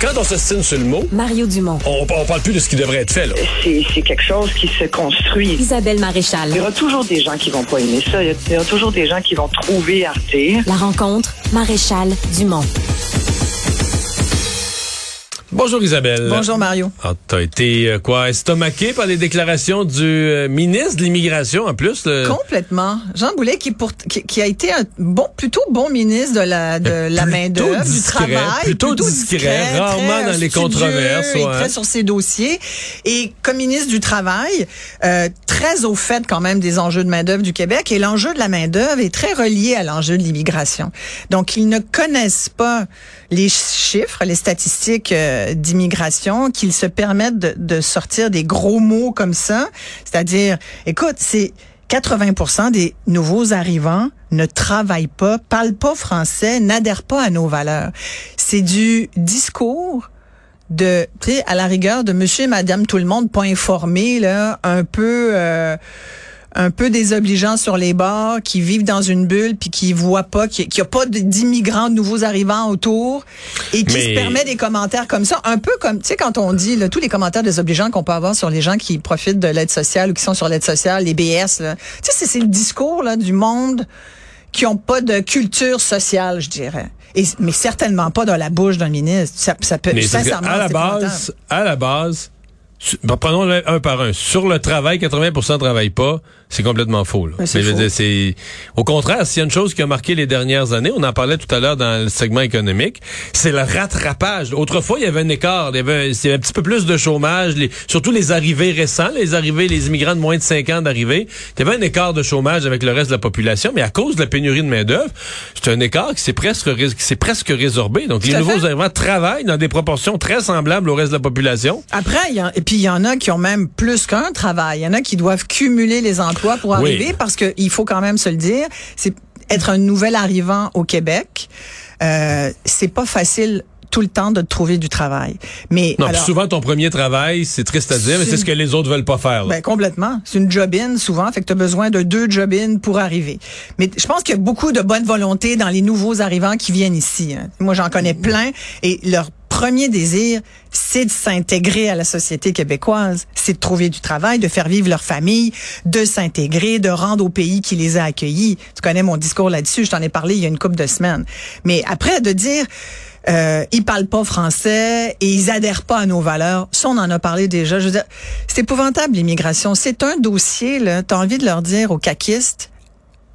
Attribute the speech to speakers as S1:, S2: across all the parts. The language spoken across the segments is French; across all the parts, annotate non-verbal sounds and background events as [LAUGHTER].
S1: Quand on s'estime sur le mot,
S2: Mario Dumont.
S1: on, on parle plus de ce qui devrait être fait. Là.
S3: c'est c'est quelque chose qui se construit.
S2: Isabelle Maréchal.
S3: Il y aura toujours des gens qui vont pas aimer ça. Il y aura toujours des gens qui vont trouver à redire.
S2: La rencontre, Maréchal Dumont.
S1: Bonjour Isabelle.
S4: Bonjour Mario.
S1: Ah, T'as été euh, quoi estomaqué par les déclarations du euh, ministre de l'immigration en plus. le-
S4: Complètement. Jean Boulet qui, pour, qui, qui a été un bon, plutôt bon ministre de la, de la main
S1: Plutôt
S4: d'œuvre, du travail,
S1: plutôt discret, rarement dans les controverses,
S4: et
S1: ouais.
S4: très sur ses dossiers. Et comme ministre du travail, euh, très au fait quand même des enjeux de main d'œuvre du Québec. Et l'enjeu de la main d'œuvre est très relié à l'enjeu de l'immigration. Donc ils ne connaissent pas les chiffres, les statistiques euh, d'immigration, qu'ils se permettent de, de sortir des gros mots comme ça. C'est-à-dire, écoute, c'est 80 des nouveaux arrivants ne travaillent pas, parlent pas français, n'adhèrent pas à nos valeurs. C'est du discours de, tu sais, à la rigueur de monsieur et madame tout le monde pas informés, là, un peu, euh, un peu désobligeants sur les bords, qui vivent dans une bulle puis qui voient pas, qu'il n'y a pas d'immigrants, de nouveaux arrivants autour et qui
S1: Mais-
S4: se permet des commentaires comme ça, un peu comme, tu sais, quand on dit, là, tous les commentaires désobligeants qu'on peut avoir sur les gens qui profitent de l'aide sociale ou qui sont sur l'aide sociale, les BS, là. Tu sais, c'est- le discours, là, du monde qui ont pas de culture sociale, je dirais. Et, mais certainement pas dans la bouche d'un ministre. Ça, ça peut,
S1: Mais
S4: sincèrement,
S1: à la base, à la base, bon, prenons-le un par un. Sur le travail, 80% travaillent pas. C'est complètement faux. Là.
S4: Mais faux.
S1: dire, c'est au contraire, s'il y a une chose qui a marqué les dernières années, on en parlait tout à l'heure dans le segment économique, c'est le rattrapage. Autrefois, il y avait un écart, il y avait, il y avait un petit peu plus de chômage, les- surtout les arrivées récents, les arrivées, les immigrants de moins de 5 ans d'arrivée. Il y avait un écart de chômage avec le reste de la population, mais à cause de la pénurie de main d'œuvre, c'est un écart qui s'est presque, qui s'est presque résorbé. Donc, les nouveaux arrivants travaillent dans des proportions très semblables au reste de la population.
S4: Après, il y et puis il y en a qui ont même plus qu'un travail. Il y en a qui doivent cumuler les emplois pour
S1: Oui.
S4: arriver parce que il faut quand même se le dire, c'est être un nouvel arrivant au Québec, euh, c'est pas facile tout le temps de trouver du travail. Mais
S1: Non, puis
S4: alors,
S1: souvent, ton premier travail, c'est triste à dire, mais
S4: C'est-
S1: c'est ce que les autres veulent pas faire. là.
S4: Ben, complètement. C'est une job-in, souvent. Fait que tu as besoin de deux job-in pour arriver. Mais je pense qu'il y a beaucoup de bonne volonté dans les nouveaux arrivants qui viennent ici. hein. Moi, j'en connais plein. Et leur premier désir, c'est de s'intégrer à la société québécoise. C'est de trouver du travail, de faire vivre leur famille, de s'intégrer, de rendre au pays qui les a accueillis. Tu connais mon discours là-dessus. Je t'en ai parlé il y a une couple de semaines. Mais après, de dire... Euh, ils parlent pas français et ils adhèrent pas à nos valeurs. Ça, on en a parlé déjà. Je veux dire, c'est épouvantable l'immigration. C'est un dossier là. T'as envie de leur dire aux caquistes,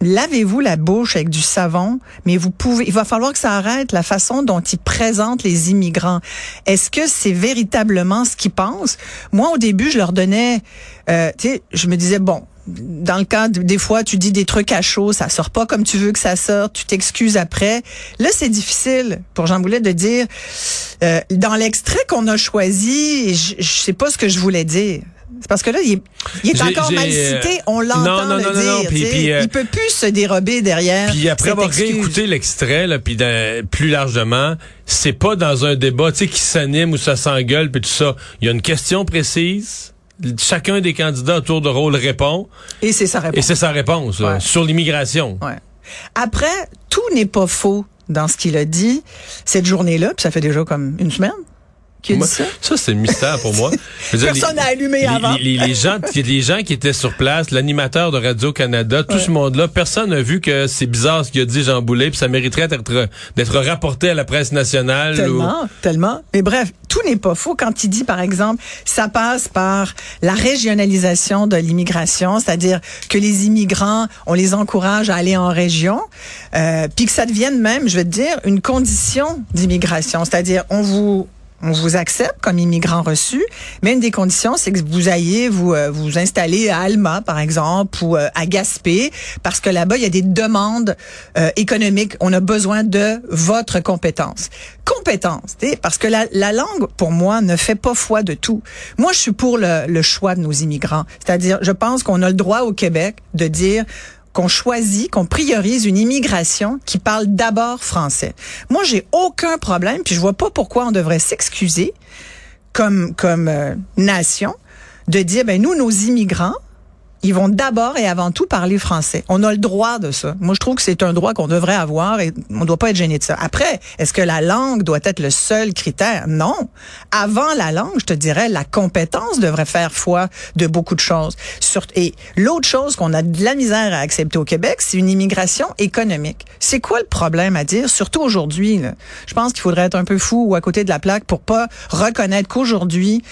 S4: lavez-vous la bouche avec du savon, mais vous pouvez. Il va falloir que ça arrête la façon dont ils présentent les immigrants. Est-ce que c'est véritablement ce qu'ils pensent? Moi, au début, je leur donnais, euh, tu sais, je me disais bon. Dans le cas, de- des fois, tu dis des trucs à chaud, ça sort pas comme tu veux que ça sorte, tu t'excuses après. Là, c'est difficile pour Jean Boulet de dire, euh, dans l'extrait qu'on a choisi, je, je sais pas ce que je voulais dire. C'est parce que là, il est, il est encore mal
S1: euh,
S4: cité, on l'entend
S1: non, non,
S4: le
S1: non,
S4: dire.
S1: euh,
S4: il peut plus se dérober derrière.
S1: Puis après avoir réécouté l'extrait, puis plus largement, c'est pas dans un débat, tu sais, qui s'anime ou ça s'engueule, puis tout ça. Il y a une question précise. Chacun des candidats à tour de rôle répond,
S4: Et c'est sa réponse.
S1: et c'est sa réponse
S4: Ouais.
S1: sur l'immigration.
S4: Ouais. Après, tout n'est pas faux dans ce qu'il a dit cette journée-là, puis ça fait déjà comme une semaine a
S1: Moi,
S4: ça?
S1: ça, c'est le mystère pour moi.
S4: Personne n'a allumé
S1: les,
S4: avant.
S1: Les, gens, les [LAUGHS] gens qui étaient sur place, l'animateur de Radio-Canada, tout ce monde-là, personne n'a vu que c'est bizarre ce qu'il a dit Jean Boulet, puis ça mériterait d'être rapporté à la presse nationale. ou-
S4: Tellement, tellement. Mais bref, tout n'est pas faux quand il dit, par exemple, ça passe par la régionalisation de l'immigration, c'est-à-dire que les immigrants, on les encourage à aller en région, euh, puis que ça devienne même, je vais te dire, une condition d'immigration, c'est-à-dire on vous on vous accepte comme immigrant reçu, mais une des conditions, c'est que vous ayez vous euh, vous installer à Alma, par exemple, ou euh, à Gaspé, parce que là-bas, il y a des demandes euh, économiques. On a besoin de votre compétence. Compétence, parce que la, la langue, pour moi, ne fait pas foi de tout. Moi, je suis pour le, le choix de nos immigrants. C'est-à-dire, je pense qu'on a le droit au Québec de dire qu'on choisit, qu'on priorise une immigration qui parle d'abord français. Moi, j'ai aucun problème, puis je vois pas pourquoi on devrait s'excuser comme comme euh, nation de dire ben nous nos immigrants ils vont d'abord et avant tout parler français. On a le droit de ça. Moi, je trouve que c'est un droit qu'on devrait avoir et on ne doit pas être gêné de ça. Après, est-ce que la langue doit être le seul critère? Non. Avant la langue, je te dirais, la compétence devrait faire foi de beaucoup de choses. Et l'autre chose qu'on a de la misère à accepter au Québec, c'est une immigration économique. C'est quoi le problème à dire, surtout aujourd'hui? Je pense qu'il faudrait être un peu fou ou à côté de la plaque pour pas reconnaître qu'aujourd'hui,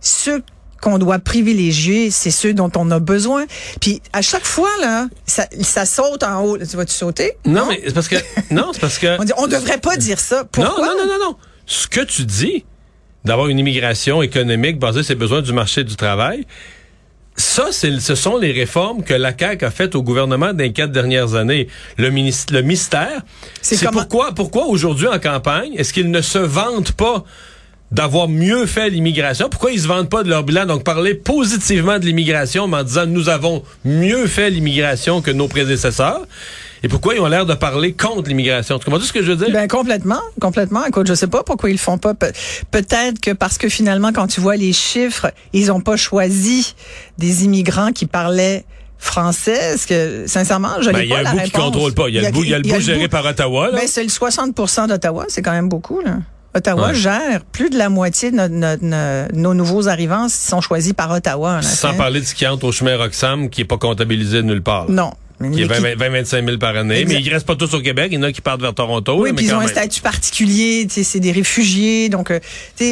S4: ceux qu'on doit privilégier, c'est ceux dont on a besoin. Puis à chaque fois là, ça, ça saute en haut. Tu vas-tu sauter?
S1: Non, mais c'est parce que non, c'est parce que [LAUGHS]
S4: on, dit, on devrait pas dire ça. Pourquoi?
S1: Non, non, non, non, non. Ce que tu dis d'avoir une immigration économique basée sur les besoins du marché du travail, ça, ce sont les réformes que la CAQ a faites au gouvernement dans les quatre dernières années. Le, ministre, le mystère, c'est, pourquoi, pourquoi aujourd'hui en campagne, est-ce qu'ils ne se vantent pas d'avoir mieux fait l'immigration. Pourquoi ils se vendent pas de leur bilan? Donc, parler positivement de l'immigration, en disant nous avons mieux fait l'immigration que nos prédécesseurs. Et pourquoi ils ont l'air de parler contre l'immigration? Tu comprends ce que je veux dire?
S4: Ben, complètement, complètement. Écoute, je sais pas pourquoi ils le font pas. peut-être que parce que finalement, quand tu vois les chiffres, ils ont pas choisi des immigrants qui parlaient français? Est-ce que, sincèrement, je n'ai ben, pas la réponse. Il y a un bout qui
S1: contrôle pas. Il y a, le bout, il y a le bout géré par Ottawa.
S4: Ben, c'est le 60% d'Ottawa. C'est quand même beaucoup. Là. Ottawa gère plus de la moitié de nos nouveaux arrivants qui sont choisis par Ottawa.
S1: Sans parler de ce qui entre au chemin Roxham, qui est pas comptabilisé nulle part.
S4: Non.
S1: Qui est 20-25 000 par année. Mais ils restent pas tous au Québec. Il y en a qui partent vers Toronto.
S4: Oui, puis ils ont un statut particulier. C'est des réfugiés. Donc, euh,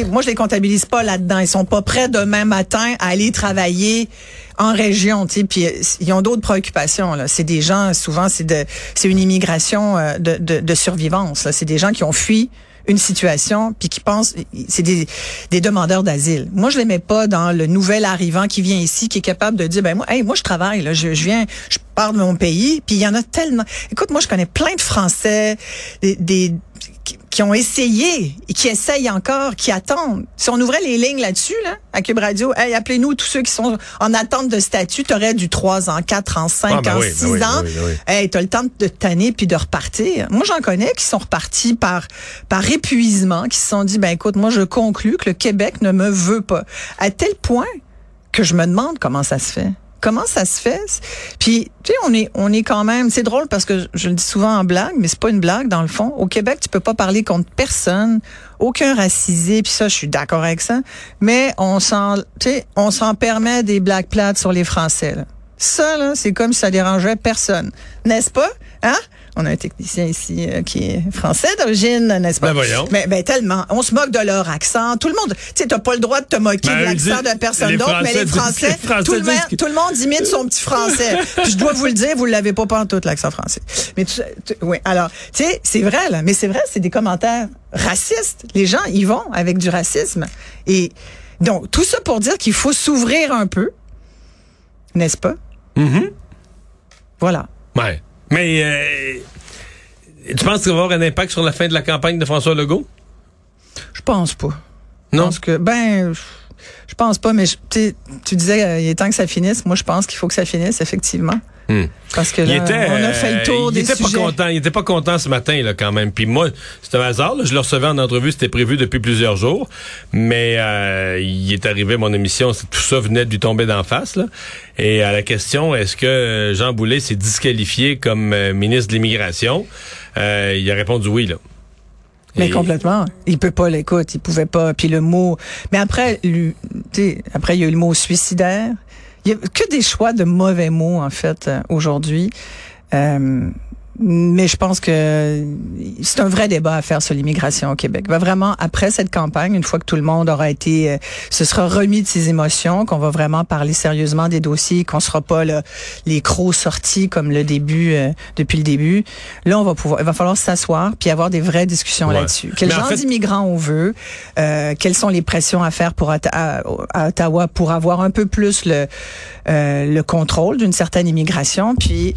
S4: moi, je les comptabilise pas là-dedans. Ils sont pas prêts demain matin à aller travailler en région, puis euh, ils ont d'autres préoccupations. C'est des gens souvent, c'est de, c'est une immigration euh, de, de, de survivance. c'est des gens qui ont fui une situation puis qui pensent c'est des, des demandeurs d'asile. Moi je les mets pas dans le nouvel arrivant qui vient ici qui est capable de dire ben moi moi je travaille là, je, je viens je pars de mon pays puis il y en a tellement. Écoute moi je connais plein de français des, des qui ont essayé et qui essayent encore, qui attendent. Si on ouvrait les lignes là-dessus, là, à Cube Radio, hey, appelez-nous tous ceux qui sont en attente de statut. Tu aurais du 3 ans, 4 ans, 5 ah, ben ans, 6 ben ans. Ben hey, tu as le temps de tanner puis de repartir. Moi, j'en connais qui sont repartis par, par épuisement, qui se sont dit, ben écoute, moi, je conclus que le Québec ne me veut pas. À tel point que je me demande comment ça se fait. Comment ça se fait? Puis tu sais, on est on est quand même. C'est drôle parce que je le dis souvent en blague, mais c'est pas une blague dans le fond. Au Québec, tu peux pas parler contre personne, aucun racisé. Puis ça, je suis d'accord avec ça. Mais on s'en, tu sais, on s'en permet des blagues plates sur les Français. Là. Ça, là, c'est comme si ça dérangeait personne, n'est-ce pas? Hein? On a un technicien ici euh, qui est français d'origine, n'est-ce pas?
S1: Ben voyons.
S4: Mais ben, tellement. On se moque de leur accent. Tout le monde, tu sais, t'as pas le droit de te moquer ben, de l'accent de personne d'autre, mais les Français, tout, le monde, tout, le monde imite son petit français. [LAUGHS] Puis je dois vous le dire, vous l'avez pas pas en tout l'accent français. Mais tu, oui, alors, tu sais, c'est vrai là, mais c'est vrai, c'est des commentaires racistes. Les gens y vont avec du racisme. Et donc tout ça pour dire qu'il faut s'ouvrir un peu, n'est-ce pas?
S1: Mm
S4: Voilà.
S1: Ouais. Mais euh, tu penses que ça va avoir un impact sur la fin de la campagne de François Legault?
S4: Je pense pas.
S1: Non?
S4: Parce que, ben, je pense pas, mais tu disais, euh, il est temps que ça finisse. Moi, je pense qu'il faut que ça finisse, effectivement.
S1: Hmm.
S4: Parce que là, on a fait le tour
S1: il
S4: des
S1: était
S4: sujets.
S1: Pas content, il était pas content ce matin là quand même. Puis moi, c'est un hasard. je le recevais en entrevue, c'était prévu depuis plusieurs jours, mais euh, il est arrivé à mon émission, tout ça venait de lui tomber d'en face. Là. Et à la question, est-ce que Jean Boulet s'est disqualifié comme euh, ministre de l'immigration, euh, il a répondu oui là.
S4: Mais complètement. Il peut pas l'écouter, il pouvait pas. Puis le mot. Mais après, lui, après il y a eu le mot suicidaire. Il y a que des choix de mauvais mots, en fait, euh, aujourd'hui. Euh, mais je pense que c'est un vrai débat à faire sur l'immigration au Québec. Va vraiment après cette campagne, une fois que tout le monde aura été, euh, se sera remis de ses émotions, qu'on va vraiment parler sérieusement des dossiers, qu'on sera pas là, les crocs sortis comme le début euh, depuis le début. Là, on va pouvoir, il va falloir s'asseoir puis avoir des vraies discussions là-dessus. Quel genre d'immigrants on veut euh, Quelles sont les pressions à faire pour à, Ottawa pour avoir un peu plus le le contrôle d'une certaine immigration, puis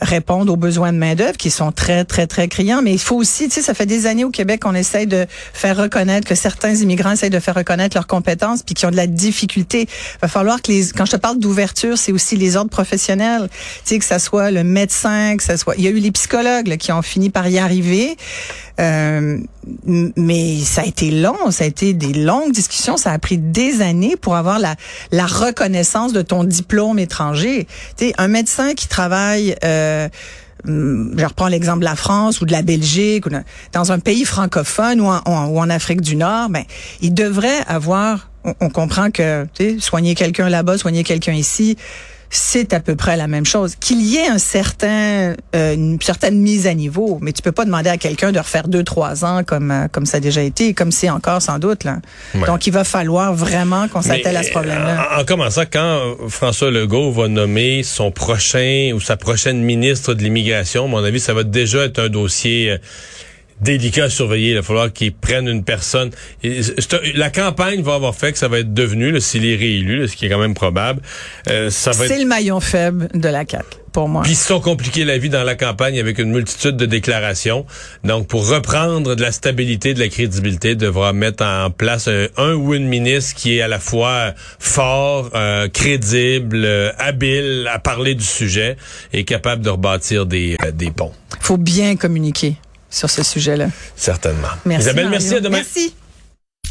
S4: répondre aux besoins de main d'œuvre qui sont très très très criants. Mais il faut aussi, tu sais, ça fait des années au Québec qu'on essaye de faire reconnaître que certains immigrants essayent de faire reconnaître leurs compétences, puis qui ont de la difficulté. Il va falloir que les, quand je te parle d'ouverture, c'est aussi les ordres professionnels. Tu sais que ça soit le médecin, que ça soit, il y a eu les psychologues là, qui ont fini par y arriver. Euh, mais ça a été long, ça a été des longues discussions, ça a pris des années pour avoir la, la reconnaissance de ton diplôme étranger. Tu sais, un médecin qui travaille euh, je reprends l'exemple de la France ou de la Belgique ou dans un pays francophone ou en, Afrique du Nord, ben il devrait avoir. On, on comprend que soigner quelqu'un là-bas, soigner quelqu'un ici, c'est à peu près la même chose. Qu'il y ait un certain, euh, une certaine mise à niveau, mais tu peux pas demander à quelqu'un de refaire deux, trois ans comme euh, comme ça a déjà été, comme c'est encore sans doute là. Donc il va falloir vraiment qu'on s'attelle à ce problème-là.
S1: En, en, commençant, quand François Legault va nommer son prochain ou sa prochaine ministre de l'immigration, à mon avis, ça va déjà être un dossier. Euh, délicat à surveiller. Il va falloir qu'ils prennent une personne. La campagne va avoir fait que ça va être devenu, s'il est réélu, ce qui est quand même probable.
S4: Euh, ça va C'est le maillon faible de la CAQ. Pour moi.
S1: Puis ils se sont compliqués la vie dans la campagne avec une multitude de déclarations. Donc, pour reprendre de la stabilité, de la crédibilité, devra mettre en place un, ou une ministre qui est à la fois fort, euh, crédible, euh, habile à parler du sujet et capable de rebâtir des, euh, des ponts.
S4: faut bien communiquer sur ce sujet-là.
S1: Certainement.
S4: Merci
S1: Isabelle, merci à demain.
S4: Merci.